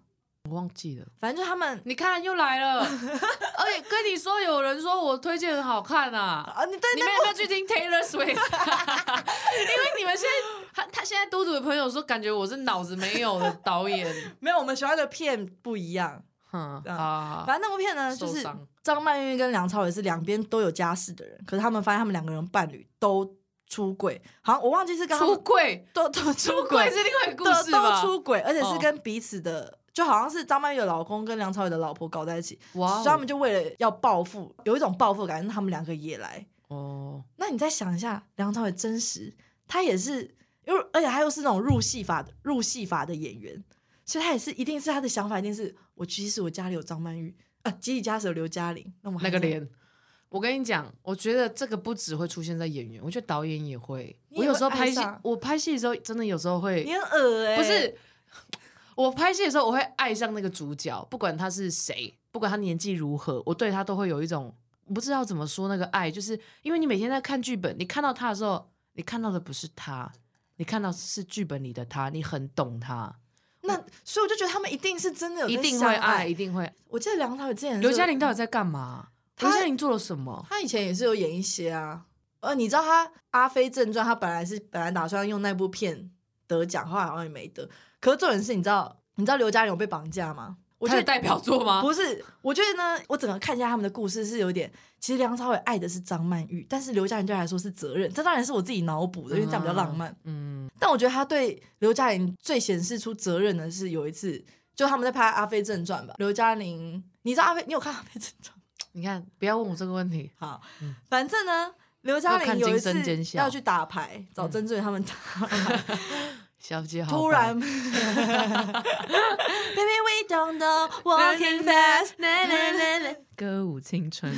我忘记了。反正就他们你看又来了，*laughs* 而且跟你说，有人说我推荐很好看啊，啊，你你们有没有去听 Taylor Swift？*laughs* 因为你们现在他他现在嘟嘟的朋友说，感觉我是脑子没有的导演。*laughs* 没有我们喜欢的片不一样。哼啊啊，反正那部片呢，就是受伤张曼玉跟梁朝伟是两边都有家室的人，可是他们发现他们两个人伴侣都出轨，好像我忘记是刚出轨，都都出出轨是另外一个故事吧都？出轨，而且是哦跟彼此的。就好像是张曼玉的老公跟梁朝伟的老婆搞在一起，哇所以他们就为了要报复，有一种报复感，他们两个也来。哦，那你再想一下，梁朝伟真实，他也是，因为而且他又是那种入戏法的入戏法的演员，所以他也是一定是他的想法，一定是我即使我家里有张曼玉啊，即使家里有刘嘉玲，那我那个脸。我跟你讲，我觉得这个不只会出现在演员，我觉得导演也会。我你也会有时候拍戏，我拍戏的时候真的有时候会你很恶哎、不是，我拍戏的时候，我会爱上那个主角，不管他是谁，不管他年纪如何，我对他都会有一种不知道怎么说那个爱，就是因为你每天在看剧本，你看到他的时候，你看到的不是他，你看到是剧本里的他，你很懂他，那所以我就觉得他们一定是真的有一定会爱，一。定会。我记得梁朝伟之前刘嘉玲到底在干嘛？他刘嘉玲做了什么？他以前也是有演一些啊，呃，你知道他《阿飞正传》，他本来是本来打算用那部片得奖，后来好像也没得。可是重点是，你知道你知道刘嘉玲有被绑架吗？我觉得代表作吗？不是，我觉得呢，我整个看一下他们的故事是有点，其实梁朝伟爱的是张曼玉，但是刘嘉玲对他来说是责任，这当然是我自己脑补的，因为这样比较浪漫。嗯，但我觉得他对刘嘉玲最显示出责任的是有一次，就他们在拍《阿飞正传》吧，刘嘉玲，你知道阿飞，你有看《阿飞正传》？你看，不要问我这个问题。好，嗯反正呢，刘嘉玲有一次要去打牌，找曾志伟他们打牌，*laughs* *laughs* 小姐好，*laughs* 突然，Baby we don't know walking fast，歌舞青春，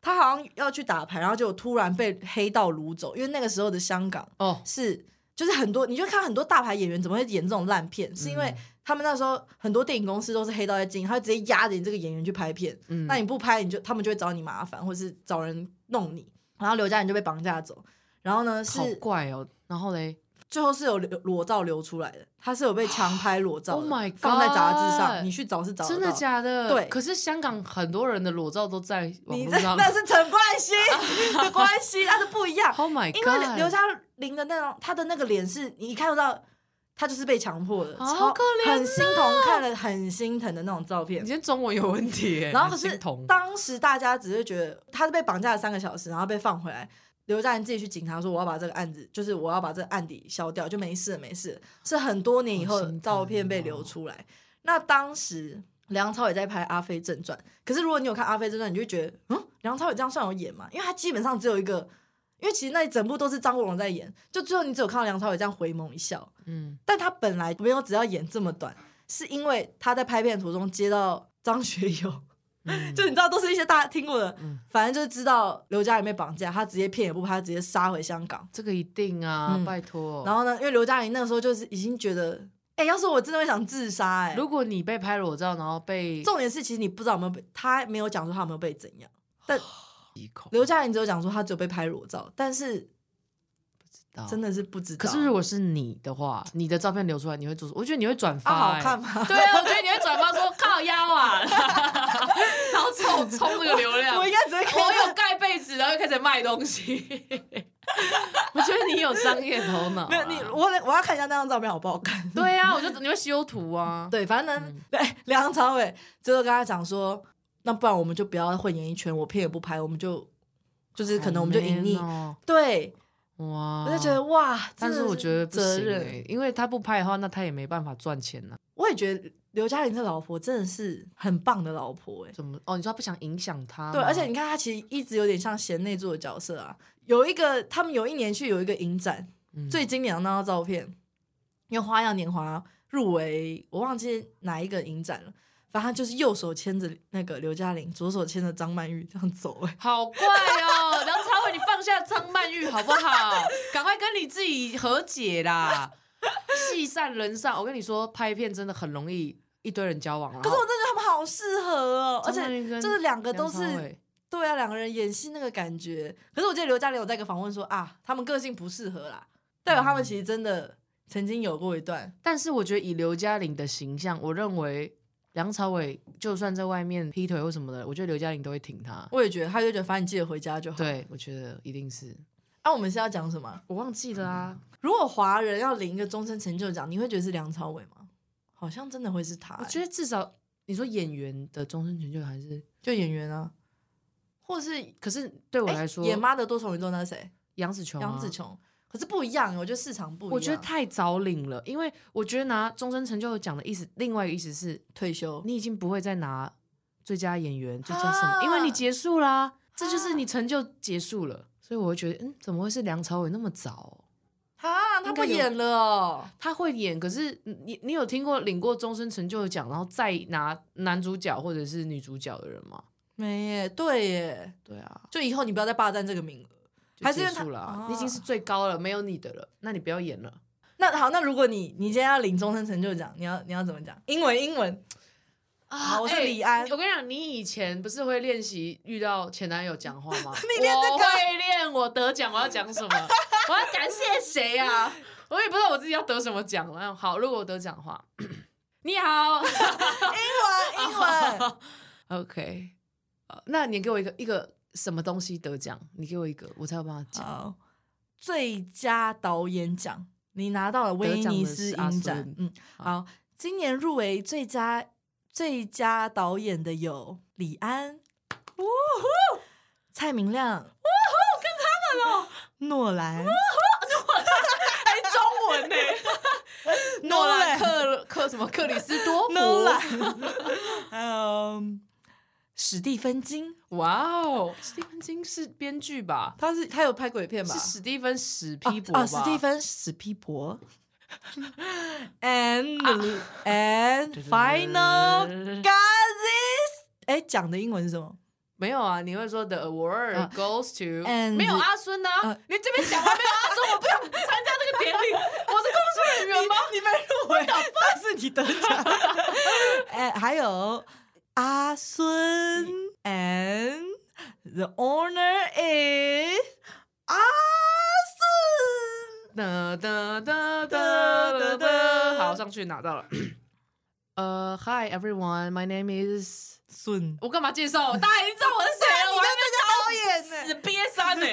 他好像要去打牌，然后就突然被黑道掳走，因为那个时候的香港哦，是就是很多，你就看很多大牌演员怎么会演这种烂片，是因为他们那时候很多电影公司都是黑道在经营，他会直接压着你这个演员去拍片，嗯那你不拍，你就他们就会找你麻烦，或是找人弄你，然后刘嘉玲就被绑架走，然后呢好是怪哦。然后嘞，最后是有裸照流出来的，他是有被强拍裸照的 *sighs* Oh my 放在杂志上，你去找是找得真的到假的？对可是香港很多人的裸照都在网你这络上。那是陈冠希的关系，那是不一样。Oh my 因为 god！刘嘉玲的那种，她的那个脸是你一看就知道，她就是被强迫的，好超可怜很心疼，看了很心疼的那种照片你。今天中文有问题耶，然后可是当时大家只是觉得他是被绑架了三个小时，然后被放回来。刘嘉玲自己去警察说：“我要把这个案子，就是我要把这个案底消掉，就没事了，没事。”是很多年以后照片被流出来。那当时梁朝伟在拍《阿飞正传》，可是如果你有看《阿飞正传》，你就会觉得，嗯，梁朝伟这样算有演吗？因为他基本上只有一个因为其实那一整部都是张国荣在演，就最后你只有看到梁朝伟这样回眸一笑。嗯，但他本来没有只要演这么短，是因为他在拍片途中接到张学友，嗯 *laughs* 就你知道都是一些大家听过的，嗯反正就是知道刘嘉玲被绑架，他直接片也不拍，他直接杀回香港。这个一定啊，嗯拜托。然后呢，因为刘嘉玲那个时候就是已经觉得，哎、要是我真的会想自杀、哎，如果你被拍裸照，然后被重点是其实你不知道有没有被，他没有讲说他有没有被怎样。但一口刘嘉玲只有讲说她只有被拍裸照，但是不知道真的。是不知道。可是如果是你的话，你的照片流出来，你会做？我觉得你会转发、好看吗？*laughs* 对啊，我觉得你会转发说靠腰啊，*laughs* 然后冲冲这个流量。我应该只会看我有盖被子，然后又开始卖东西。*laughs* 我觉得你有商业头脑、啊。没有你，我我要看一下那张照片好不好看。对啊，我就你会修图啊。对，反正呢，对梁朝伟最后跟他讲说，那不然我们就不要混演艺圈，我片也不拍，我们就就是可能我们就隐匿。哦对，哇，我就觉得哇，但是我觉得不行、责任。欸，因为他不拍的话，那他也没办法赚钱呢、我也觉得刘嘉玲这老婆真的是很棒的老婆哎。怎么？哦，你说他不想影响他？对，而且你看她其实一直有点像贤内助的角色啊。有一个他们有一年去有一个影展，嗯最经典的那张照片，因为《花样年华》入围，我忘记哪一个影展了。反正他就是右手牵着那个刘嘉玲，左手牵着张曼玉这样走、哎，好怪哦，梁朝伟，你放下张曼玉好不好？*laughs* 赶快跟你自己和解啦，戏散人散。我跟你说，拍片真的很容易一堆人交往。可是我真的觉得他们好适合哦，而且就是两个都是对啊，两个人演戏那个感觉。可是我记得刘嘉玲有在一个访问说啊，他们个性不适合啦，代表他们其实真的曾经有过一段。但是我觉得以刘嘉玲的形象，我认为梁朝伟就算在外面劈腿或什么的，我觉得刘嘉玲都会挺他。我也觉得，他就觉得反正你记得回家就好。，对，我觉得一定是。啊，我们是要讲什么？我忘记了啊，如果华人要领一个终身成就奖，你会觉得是梁朝伟吗？好像真的会是他、我觉得得至少你说演员的终身成就还是，就演员啊，或是可是对我诶来说，演妈的多重宇宙那是谁？杨紫琼、啊，杨紫琼。可是不一样，我觉得市场不一样。我觉得太早领了，因为我觉得拿终身成就奖的意思，另外一个意思是退休，你已经不会再拿最佳演员、最佳什么，啊因为你结束啦，这就是你成就结束了。所以我会觉得，嗯，怎么会是梁朝伟那么早？啊，他应该有不演了哦。他会演，可是你你有听过领过终身成就奖，然后再拿男主角或者是女主角的人吗？没耶，对耶，对啊，就以后你不要再霸占这个名额。就还是因为他结束了啊、哦你已经是最高了，没有你的了，那你不要演了。那好，那如果你你今天要领终身成就奖，你要你要怎么讲？英文英文啊我是哎李安我跟你讲，你以前不是会练习遇到前男友讲话吗？*laughs* 你练这个我会练，我得奖我要讲什么？*laughs* 我要感谢谁啊？我也不知道我自己要得什么奖。然后好，如果我得奖的话，*laughs* 你好英文英文，，OK，呃那你给我一个一个什么东西得奖？你给我一个，我才有办法讲。好，最佳导演奖你拿到了威尼斯影展，嗯，好，今年入围最佳最佳导演的有李安，呜呼，蔡明亮，呜呼，跟他们哦，诺兰，还 *laughs* 中文呢、*laughs* 诺兰。克克什么？克里斯多夫？诺兰，*laughs* 还有史蒂芬金，哇哦，史蒂芬金是编剧吧？他是他有拍鬼片吧？是史蒂芬史皮博吧？啊，史蒂芬史皮博，*laughs* and the- *laughs* and final this，*laughs* 哎，讲的英文是什么？没有啊，你会说 the award 啊 goes to、没有阿孙呢、呃你这边讲完没有阿孙，我不想参加这个典礼，我是工作人员吗？你没入围，但是你得奖。哎，还有 阿孙，and the honor is 阿孙。哒哒哒哒哒哒，好，上去拿到了。呃、h i everyone, my name is 孙，我干嘛介绍？大家已经知道我是谁了，我还导演没死憋三呢。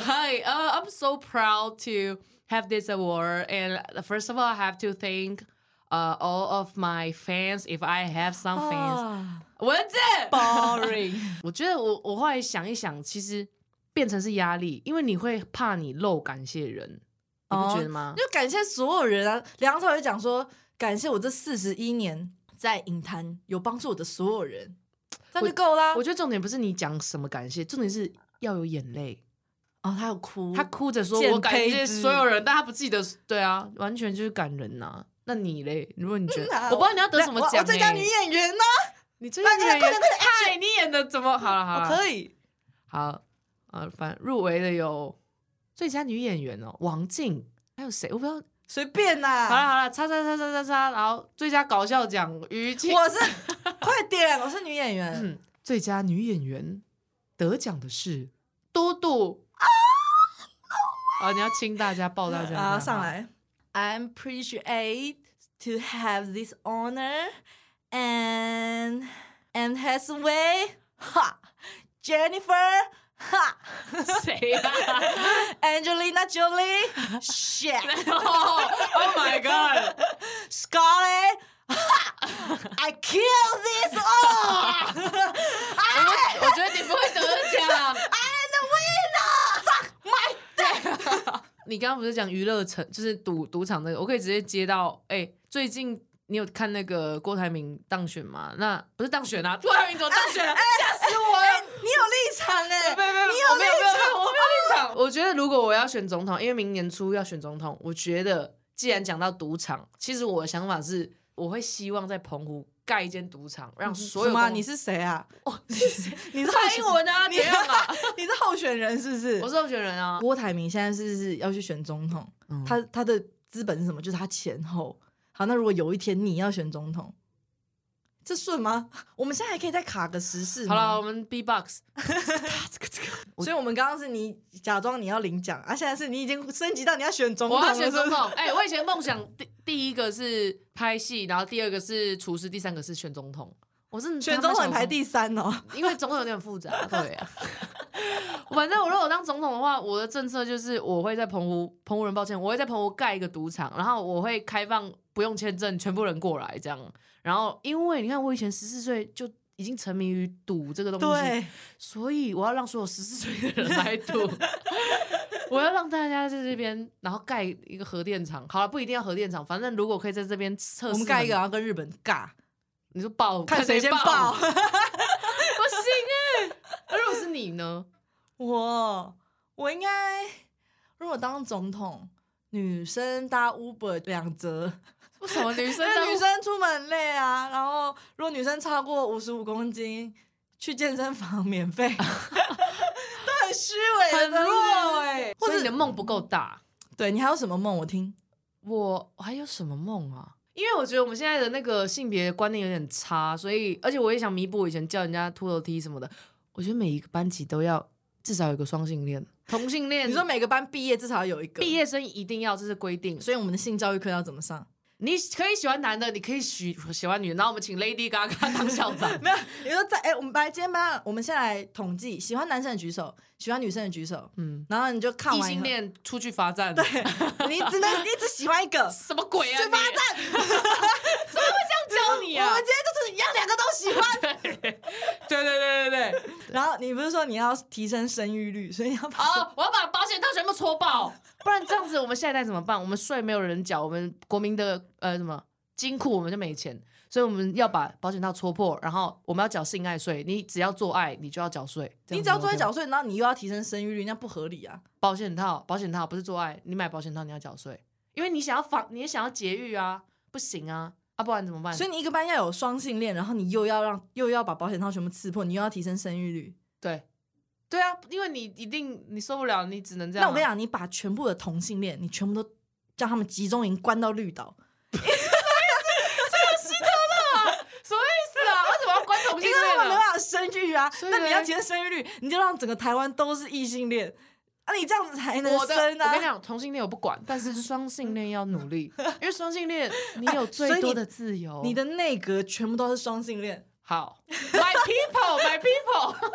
Hi, *laughs* uh, *laughs* I'm so proud to have this award, and first of all, I have to thank Uh, all of my fans. If I have some fans，、啊文字 boring。*laughs* 我觉得我我后来想一想，其实变成是压力，因为你会怕你漏感谢人，你不觉得吗？就感谢所有人啊！梁朝伟讲说，感谢我这四十一年在影坛有帮助我的所有人，这样就够啦。我觉得重点不是你讲什么感谢，重点是要有眼泪。哦，他有哭，他哭着说：“我感谢所有人，但他不记得。”对啊，完全就是感人呐、那你嘞？如果你觉得，嗯啊我不知道你要得什么奖、欸，我我最佳女演员呢？你最佳女演员，快点快点嗨，你演的怎么好了好了？我可以，好，呃，反正入围的有最佳女演员哦，王静，还有谁？我不知道。随便呐。好了好了，叉叉叉叉叉叉，然后最佳搞笑奖于静，我是快点，我是女演员。嗯，最佳女演员得奖的是嘟嘟啊！你要亲大家，抱大家 *laughs* 啊，上。来 ，I appreciate to have this honor and and has way 哈 Jennifer 哈*laughs* 谁啊 Angelina Jolie shit *laughs* ？Oh my god！ Scarlett 哈 I kill this all *laughs* 我觉得你不会得奖。 I'm the winner Suck my dick 你刚刚不是讲娱乐城，就是赌赌场那个，我可以直接接到。哎、最近你有看那个郭台铭当选吗？那不是当选啊，郭台铭怎么当选了？吓死我了！哎你有立场哎，没有没有，你我没有没有立场我没有立场。我觉得如果我要选总统，因为明年初要选总统，我觉得既然讲到赌场，其实我的想法是，我会希望在澎湖盖一间赌场，让所有什么啊？公你是谁啊？哦，*laughs* 你是你是蔡英文啊？你怎样啊？*laughs* 你是候选人是不是？我是候选人啊。郭台铭现在是不是要去选总统？嗯他他的资本是什么？就是他前后。好，那如果有一天你要选总统，这顺吗？*laughs* 我们现在还可以再卡个十四好了，我们 B box *laughs* 所以我们刚刚是你假装你要领奖啊，现在是你已经升级到你要选总统了，我要选总统。哎、我以前梦想第第一个是拍戏，然后第二个是厨师，第三个是选总统。我是选总统你排，第三哦。*laughs* 因为总统有点复杂。对啊，反正我如果当总统的话，我的政策就是我会在澎湖，澎湖人抱歉，我会在澎湖盖一个赌场，然后我会开放不用签证，全部人过来这样。然后因为你看我以前十四岁就已经沉迷于赌这个东西，对，所以我要让所有十四岁的人来赌，*laughs* 我要让大家在这边，然后盖一个核电厂。好了，不一定要核电厂，反正如果可以在这边测试，我们盖一个，然后跟日本尬，你说爆，看谁先爆，爆。不行哎、那如果是你呢？*laughs* 我我应该如果当总统，女生搭 Uber 两折，为什么女生因为女生出门很累啊。然后如果女生超过五十五公斤，去健身房免费，*laughs* 都很虚伪很弱哎、或或者者你的梦不够大？对你还有什么梦？我听我还有什么梦啊？因为我觉得我们现在的那个性别观念有点差，所以而且我也想弥补我以前叫人家秃头梯什么的。我觉得每一个班级都要至少有个双性恋、同性恋。你说每个班毕业至少有一个毕，业生一定要，这是规定。所以我们的性教育课要怎么上？你可以喜欢男的，你可以喜喜欢女的，然后我们请 Lady Gaga 当校长。*laughs* 没有，你说在哎、我们来今天班，我们先来统计，喜欢男生的举手，喜欢女生的举手，嗯，然后你就看异完以后，性恋出去罚站，对，你只能你只喜欢一个，什么鬼啊？去罚你站。怎么会这样教你啊我们？今天就是一样，两个都喜欢。*laughs* 对对对对对。然后你不是说你要提升生育率，所以你要把哦，我要把保险套全部戳爆，不然这样子我们下一代怎么办？我们税没有人缴，我们国民的呃什么金库我们就没钱，所以我们要把保险套戳破，然后我们要缴性爱税。你只要做爱，你就要缴税。*laughs* 你只要做在缴税，然后你又要提升生育率，那不合理啊。保险套，保险套不是做爱，你买保险套你要缴税，因为你想要防，你也想要节育啊，不行啊，啊不然怎么办？所以你一个班要有双性恋，然后你又要让又要把保险套全部刺破，你又要提升生育率。对，对啊，因为你一定你受不了，你只能这样啊、那我跟你讲，你把全部的同性恋，你全部都叫他们集中营关到绿岛，*laughs* 什么意思啊？为什么要关同性因为他？们没办法生育啊。那你要提升生育率，你就让整个台湾都是异性恋啊，你这样子才能生啊。我跟你讲，同性恋我不管，但是双性恋要努力，因为双性恋你有 *laughs* 最多的自由。你的内阁全部都是双性恋，好，My people，My people，*laughs* 我怎么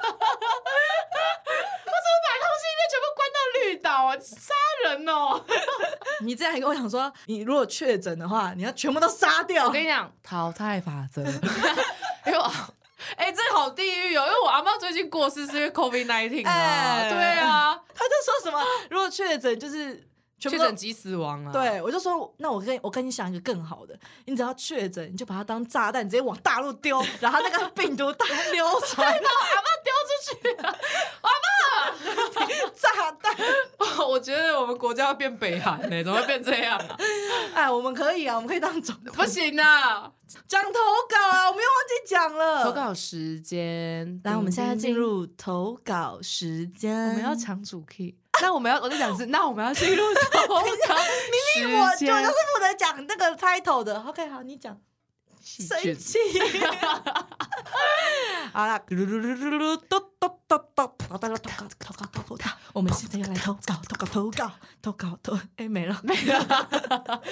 把同性恋全部关到绿岛啊？杀人哦！你这样还跟我讲说，你如果确诊的话，你要全部都杀掉。我跟你讲，淘汰法则，*laughs* 因为我。*laughs* 哎、这好地狱哦！因为我阿妈最近过世是因为 COVID nineteen 啊，哎对啊，他就说什么，如果确诊就是确诊即死亡啊，，对，我就说，那我跟我跟你想一个更好的，你只要确诊，你就把它当炸弹，直接往大陆丢，然后那个 *laughs* 病毒大流传，阿妈丢出去啊，*laughs* 炸弹。*laughs* 我觉得我们国家要变北韩呢、怎么会变这样啊？哎，我们可以啊，我们可以当总统不行啊！讲投稿啊，我们又忘记讲了。投，稿时间，来，我们现在进入投稿时间。我们要抢主 key。*laughs* 那我们要，我在讲是，那我们要记录通常明明我就就是负责讲那个 title 的。OK，好，你讲。生气。*laughs* 好了，噜噜噜噜噜，嘟嘟嘟嘟，投稿投稿投稿投稿，我们现在要来投稿投稿投稿投稿投，哎，没了没了。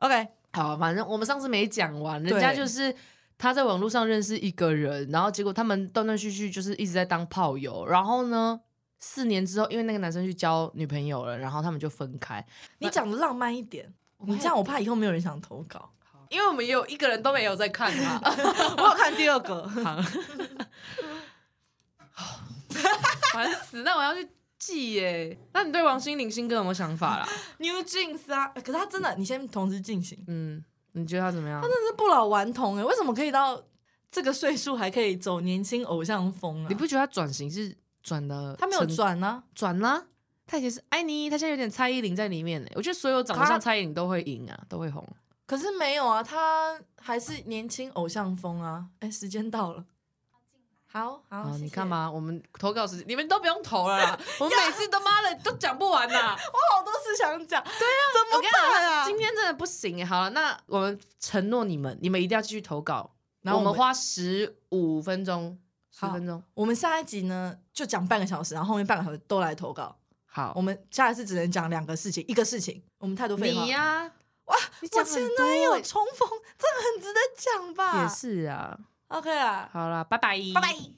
OK，好，反正我们上次没讲完，人家就是。他在网络上认识一个人，然后结果他们断断续续就是一直在当炮友，然后呢，四年之后，因为那个男生去交女朋友了，然后他们就分开。你讲的浪漫一点，你这样我怕以后没有人想投稿。因为我们也有一个人都没有在看他，*laughs* 我有看第二个，*laughs* *laughs* 烦死！那我要去记耶。那你对王心凌新歌有没有想法啦？New Jeans 啊，可是他真的，你先同时进行，嗯，你觉得他怎么样？他真的是不老顽童哎，为什么可以到这个岁数还可以走年轻偶像风啊？你不觉得他转型是转的？他没有转呢、转啦、他以前是爱你，他现在有点蔡依林在里面呢。我觉得所有长得像蔡依林都会赢啊，都会红。可是没有啊，他还是年轻偶像风啊。哎，时间到了，好好，你看？嘛，我们投稿时间你们都不用投了啦，*laughs* 我们每次都妈的都讲不完呐。*laughs* 我好多事想讲，对啊，怎么办啊？今天真的不行耶。好了，那我们承诺你们，你们一定要继续投稿，然后我们花十五分钟，十好分钟。我们下一集呢就讲半个小时，然后后面半个小时都来投稿。好我，们下一次只能讲两个事情，一个事情，我们太多废话。你呀，哇，你我前男友欸重逢，这个很值得讲吧？也是啊。OK 啊，好了，拜拜，拜拜。